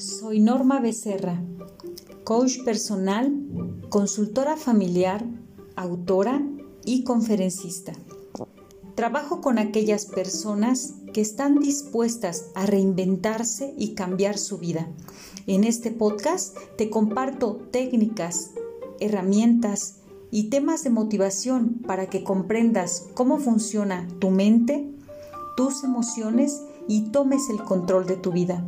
Soy Norma Becerra, coach personal, consultora familiar, autora y conferencista. Trabajo con aquellas personas que están dispuestas a reinventarse y cambiar su vida. En este podcast te comparto técnicas, herramientas y temas de motivación para que comprendas cómo funciona tu mente, tus emociones y tomes el control de tu vida.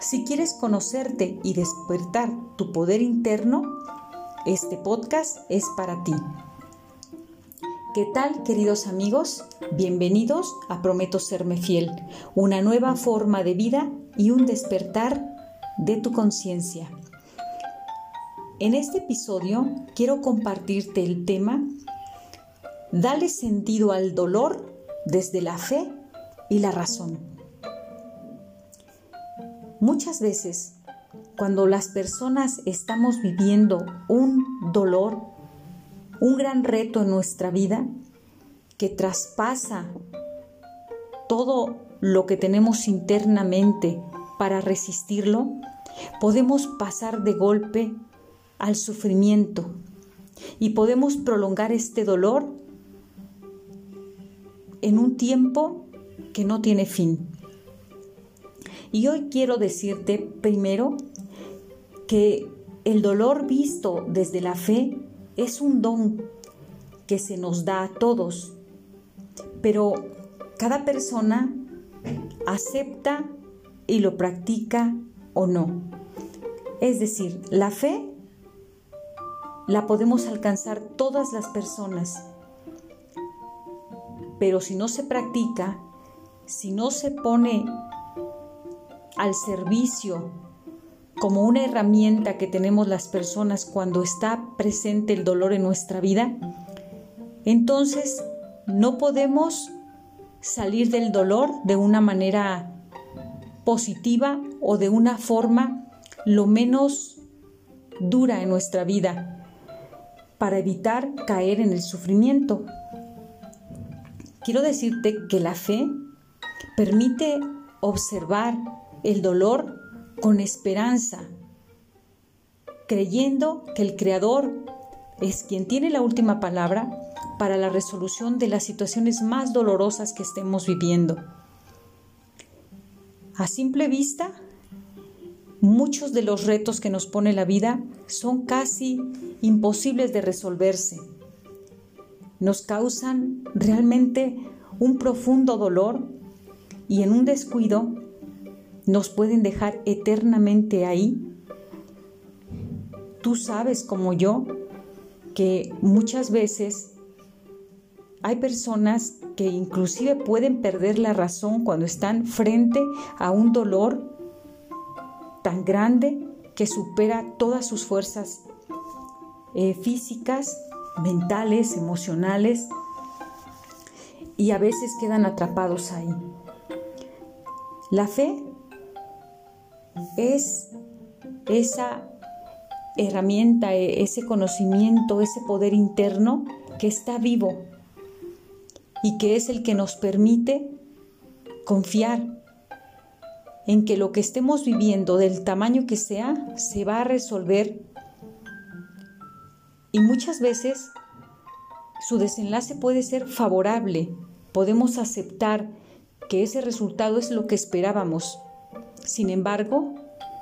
Si quieres conocerte y despertar tu poder interno, este podcast es para ti. ¿Qué tal, queridos amigos? Bienvenidos a Prometo Serme Fiel, una nueva forma de vida y un despertar de tu conciencia. En este episodio quiero compartirte el tema Dale sentido al dolor desde la fe y la razón. Muchas veces, cuando las personas estamos viviendo un dolor, un gran reto en nuestra vida que traspasa todo lo que tenemos internamente para resistirlo, podemos pasar de golpe al sufrimiento y podemos prolongar este dolor en un tiempo que no tiene fin. Y hoy quiero decirte primero que el dolor visto desde la fe es un don que se nos da a todos, pero cada persona acepta y lo practica o no. Es decir, la fe la podemos alcanzar todas las personas, pero si no se practica, si no se pone al servicio como una herramienta que tenemos las personas cuando está presente el dolor en nuestra vida, entonces no podemos salir del dolor de una manera positiva o de una forma lo menos dura en nuestra vida para evitar caer en el sufrimiento. Quiero decirte que la fe permite observar el dolor con esperanza, creyendo que el Creador es quien tiene la última palabra para la resolución de las situaciones más dolorosas que estemos viviendo. A simple vista, muchos de los retos que nos pone la vida son casi imposibles de resolverse. Nos causan realmente un profundo dolor y en un descuido nos pueden dejar eternamente ahí. Tú sabes como yo que muchas veces hay personas que inclusive pueden perder la razón cuando están frente a un dolor tan grande que supera todas sus fuerzas eh, físicas, mentales, emocionales, y a veces quedan atrapados ahí. La fe es esa herramienta, e, ese conocimiento, ese poder interno que está vivo y que es el que nos permite confiar en que lo que estemos viviendo, del tamaño que sea, se va a resolver. Y muchas veces su desenlace puede ser favorable. Podemos aceptar que ese resultado es lo que esperábamos sin embargo,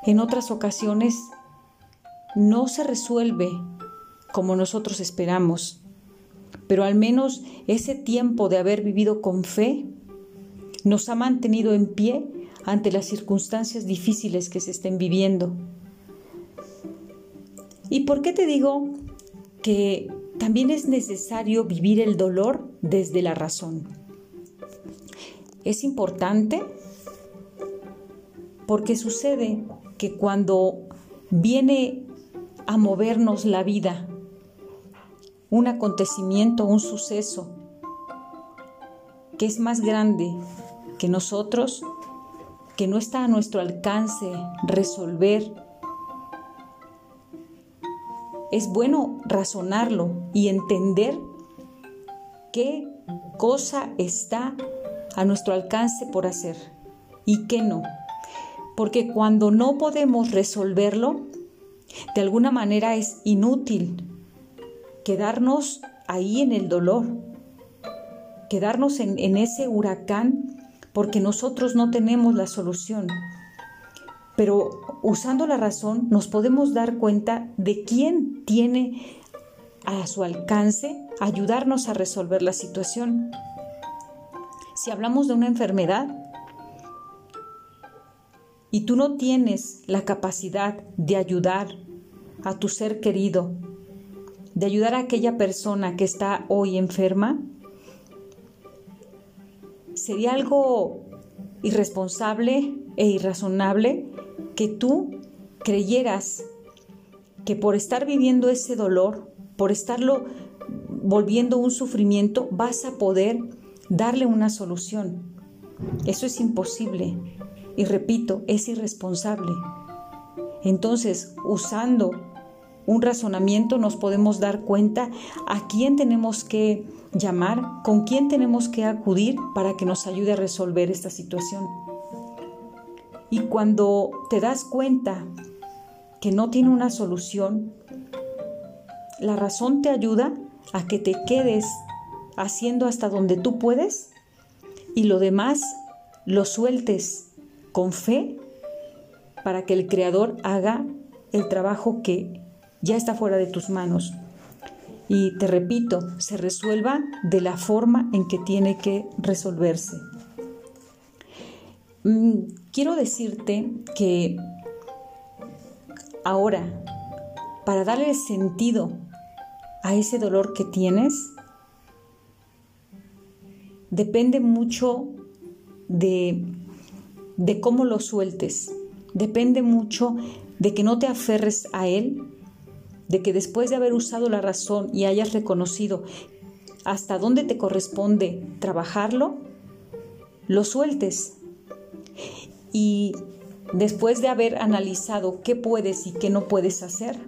en otras ocasiones no se resuelve como nosotros esperamos, pero al menos ese tiempo de haber vivido con fe nos ha mantenido en pie ante las circunstancias difíciles que se estén viviendo. ¿Y por qué te digo que también es necesario vivir el dolor desde la razón? Es importante porque sucede que cuando viene a movernos la vida, un acontecimiento, un suceso que es más grande que nosotros, que no está a nuestro alcance resolver, es bueno razonarlo y entender qué cosa está a nuestro alcance por hacer y qué no porque cuando no podemos resolverlo, de alguna manera es inútil quedarnos ahí en el dolor, quedarnos en, en ese huracán porque nosotros no tenemos la solución. Pero usando la razón nos podemos dar cuenta de quién tiene a su alcance ayudarnos a resolver la situación. Si hablamos de una enfermedad y tú no tienes la capacidad de ayudar a tu ser querido, de ayudar a aquella persona que está hoy enferma, sería algo irresponsable e irrazonable que tú creyeras que por estar viviendo ese dolor, por estarlo volviendo un sufrimiento, vas a poder darle una solución. Eso es imposible. Y repito, es irresponsable. Entonces, usando un razonamiento nos podemos dar cuenta a quién tenemos que llamar, con quién tenemos que acudir para que nos ayude a resolver esta situación. Y cuando te das cuenta que no tiene una solución, la razón te ayuda a que te quedes haciendo hasta donde tú puedes y lo demás lo sueltes con fe para que el Creador haga el trabajo que ya está fuera de tus manos. Y te repito, se resuelva de la forma en que tiene que resolverse. Mm, quiero decirte que ahora, para darle sentido a ese dolor que tienes, depende mucho de, de cómo lo sueltes, depende mucho de que no te aferres a él, de que después de haber usado la razón y hayas reconocido hasta dónde te corresponde trabajarlo, lo sueltes. Y después de haber analizado qué puedes y qué no puedes hacer,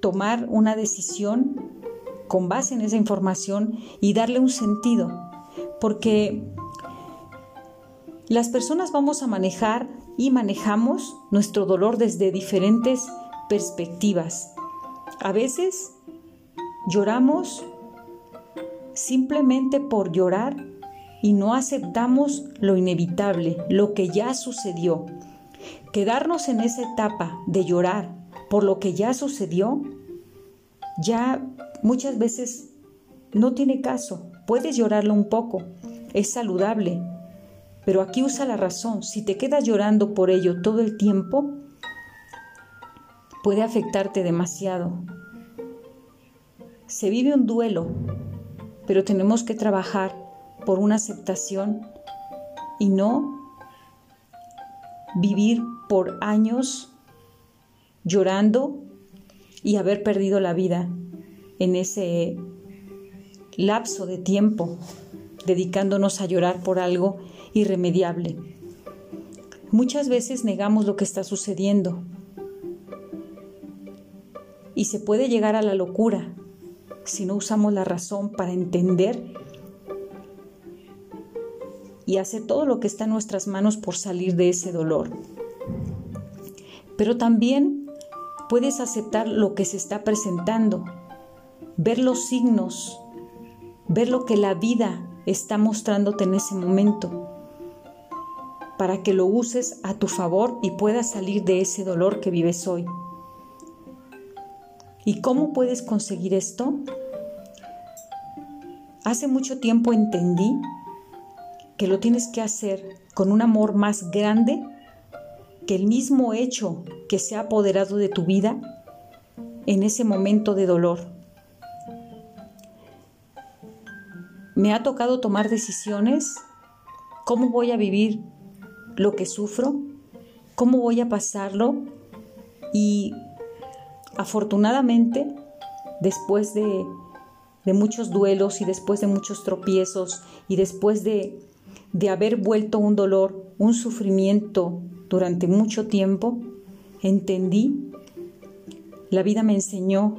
tomar una decisión con base en esa información y darle un sentido. Porque las personas vamos a manejar y manejamos nuestro dolor desde diferentes perspectivas. A veces lloramos simplemente por llorar y no aceptamos lo inevitable, lo que ya sucedió. Quedarnos en esa etapa de llorar por lo que ya sucedió, ya muchas veces no tiene caso. Puedes llorarlo un poco, es saludable, pero aquí usa la razón. Si te quedas llorando por ello todo el tiempo, puede afectarte demasiado. Se vive un duelo, pero tenemos que trabajar por una aceptación y no vivir por años llorando y haber perdido la vida en ese lapso de tiempo, dedicándonos a llorar por algo irremediable. Muchas veces negamos lo que está sucediendo y se puede llegar a la locura si no usamos la razón para entender y hacer todo lo que está en nuestras manos por salir de ese dolor. Pero también puedes aceptar lo que se está presentando, ver los signos, ver lo que la vida está mostrándote en ese momento, para que lo uses a tu favor y puedas salir de ese dolor que vives hoy. ¿Y cómo puedes conseguir esto? Hace mucho tiempo entendí que lo tienes que hacer con un amor más grande que el mismo hecho que se ha apoderado de tu vida en ese momento de dolor. Me ha tocado tomar decisiones, cómo voy a vivir lo que sufro, cómo voy a pasarlo y afortunadamente después de, de muchos duelos y después de muchos tropiezos y después de de haber vuelto un dolor, un sufrimiento durante mucho tiempo, entendí, la vida me enseñó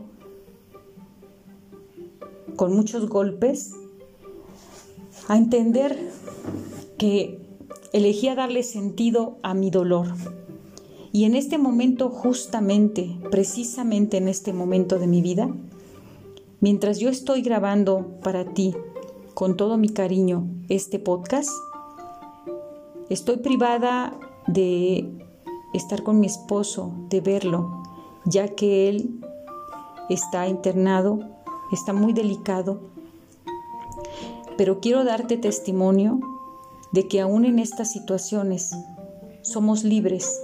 con muchos golpes a entender que elegía darle sentido a mi dolor. Y en este momento, justamente, precisamente en este momento de mi vida, mientras yo estoy grabando para ti con todo mi cariño este podcast, estoy privada de estar con mi esposo, de verlo, ya que él está internado, está muy delicado. Pero quiero darte testimonio de que aún en estas situaciones somos libres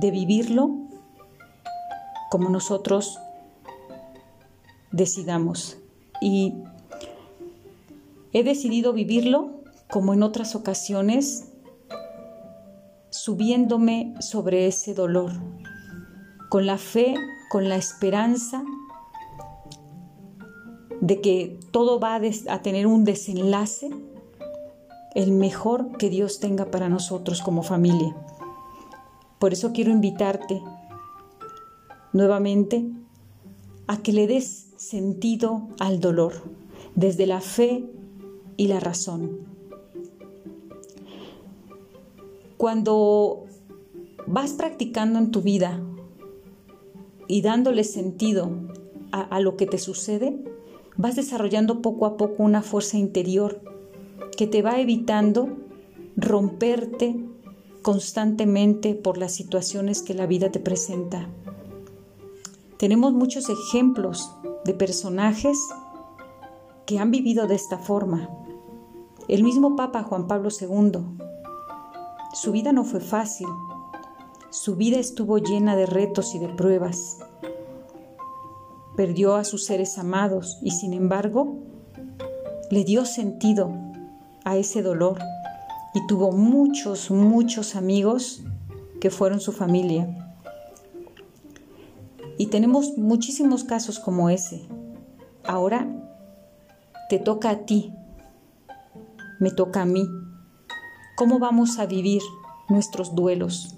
de vivirlo como nosotros decidamos. Y he decidido vivirlo como en otras ocasiones, subiéndome sobre ese dolor, con la fe, con la esperanza de que todo va a, tener un desenlace, el mejor que Dios tenga para nosotros como familia. Por eso quiero invitarte nuevamente a que le des sentido al dolor desde la fe y la razón. Cuando vas practicando en tu vida y dándole sentido a, lo que te sucede, vas desarrollando poco a poco una fuerza interior que te va evitando romperte constantemente por las situaciones que la vida te presenta. Tenemos muchos ejemplos de personajes que han vivido de esta forma. El mismo Papa Juan Pablo II. Su vida no fue fácil. Su vida estuvo llena de retos y de pruebas. Perdió a sus seres amados y sin embargo le dio sentido a ese dolor y tuvo muchos, muchos amigos que fueron su familia. Y tenemos muchísimos casos como ese. Ahora te toca a ti, me toca a mí. ¿Cómo vamos a vivir nuestros duelos?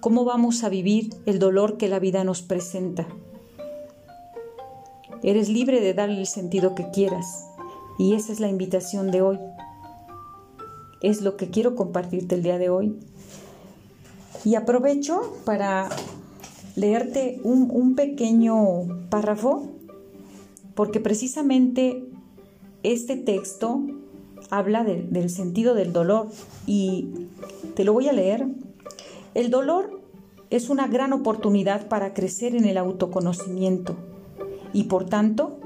¿Cómo vamos a vivir el dolor que la vida nos presenta? Eres libre de darle el sentido que quieras y esa es la invitación de hoy es lo que quiero compartirte el día de hoy. Y aprovecho para leerte un, pequeño párrafo, porque precisamente este texto habla del sentido del dolor y te lo voy a leer. El dolor es una gran oportunidad para crecer en el autoconocimiento y por tanto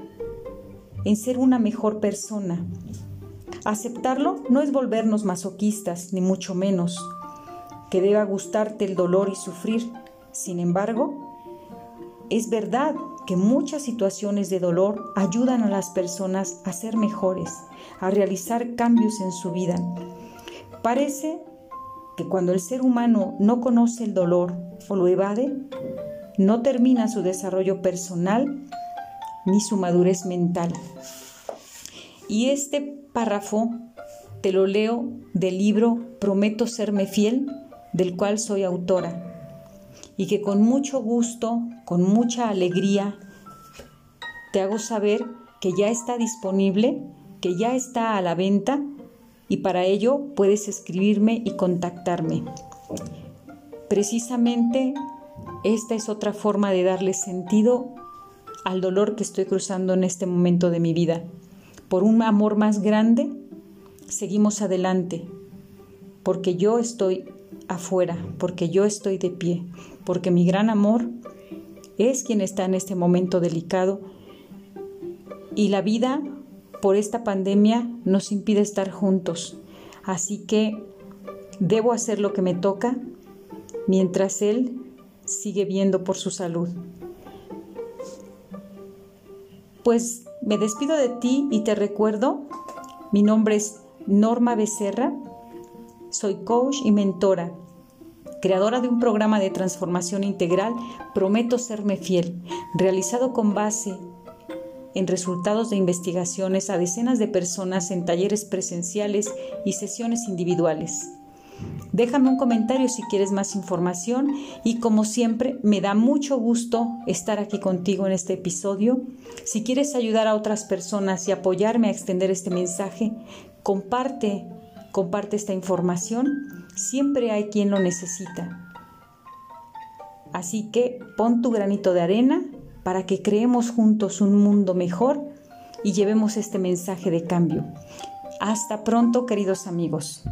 en ser una mejor persona Aceptarlo no es volvernos masoquistas, ni mucho menos, que deba gustarte el dolor y sufrir. Sin embargo, es verdad que muchas situaciones de dolor ayudan a las personas a ser mejores, a realizar cambios en su vida. Parece que cuando el ser humano no conoce el dolor o lo evade, no termina su desarrollo personal ni su madurez mental. Y este párrafo te lo leo del libro Prometo serme fiel, del cual soy autora, y que con mucho gusto, con mucha alegría, te hago saber que ya está disponible, que ya está a la venta, y para ello puedes escribirme y contactarme. Precisamente esta es otra forma de darle sentido al dolor que estoy cruzando en este momento de mi vida por un amor más grande, seguimos adelante, porque yo estoy afuera, porque yo estoy de pie, porque mi gran amor es quien está en este momento delicado y la vida por esta pandemia nos impide estar juntos. Así que debo hacer lo que me toca mientras él sigue viendo por su salud. Pues me despido de ti y te recuerdo, mi nombre es Norma Becerra, soy coach y mentora, creadora de un programa de transformación integral, Prometo serme fiel, realizado con base en resultados de investigaciones a decenas de personas en talleres presenciales y sesiones individuales. Déjame un comentario si quieres más información y como siempre me da mucho gusto estar aquí contigo en este episodio. Si quieres ayudar a otras personas y apoyarme a extender este mensaje, comparte, comparte esta información. Siempre hay quien lo necesita. Así que pon tu granito de arena para que creemos juntos un mundo mejor y llevemos este mensaje de cambio. Hasta pronto, queridos amigos.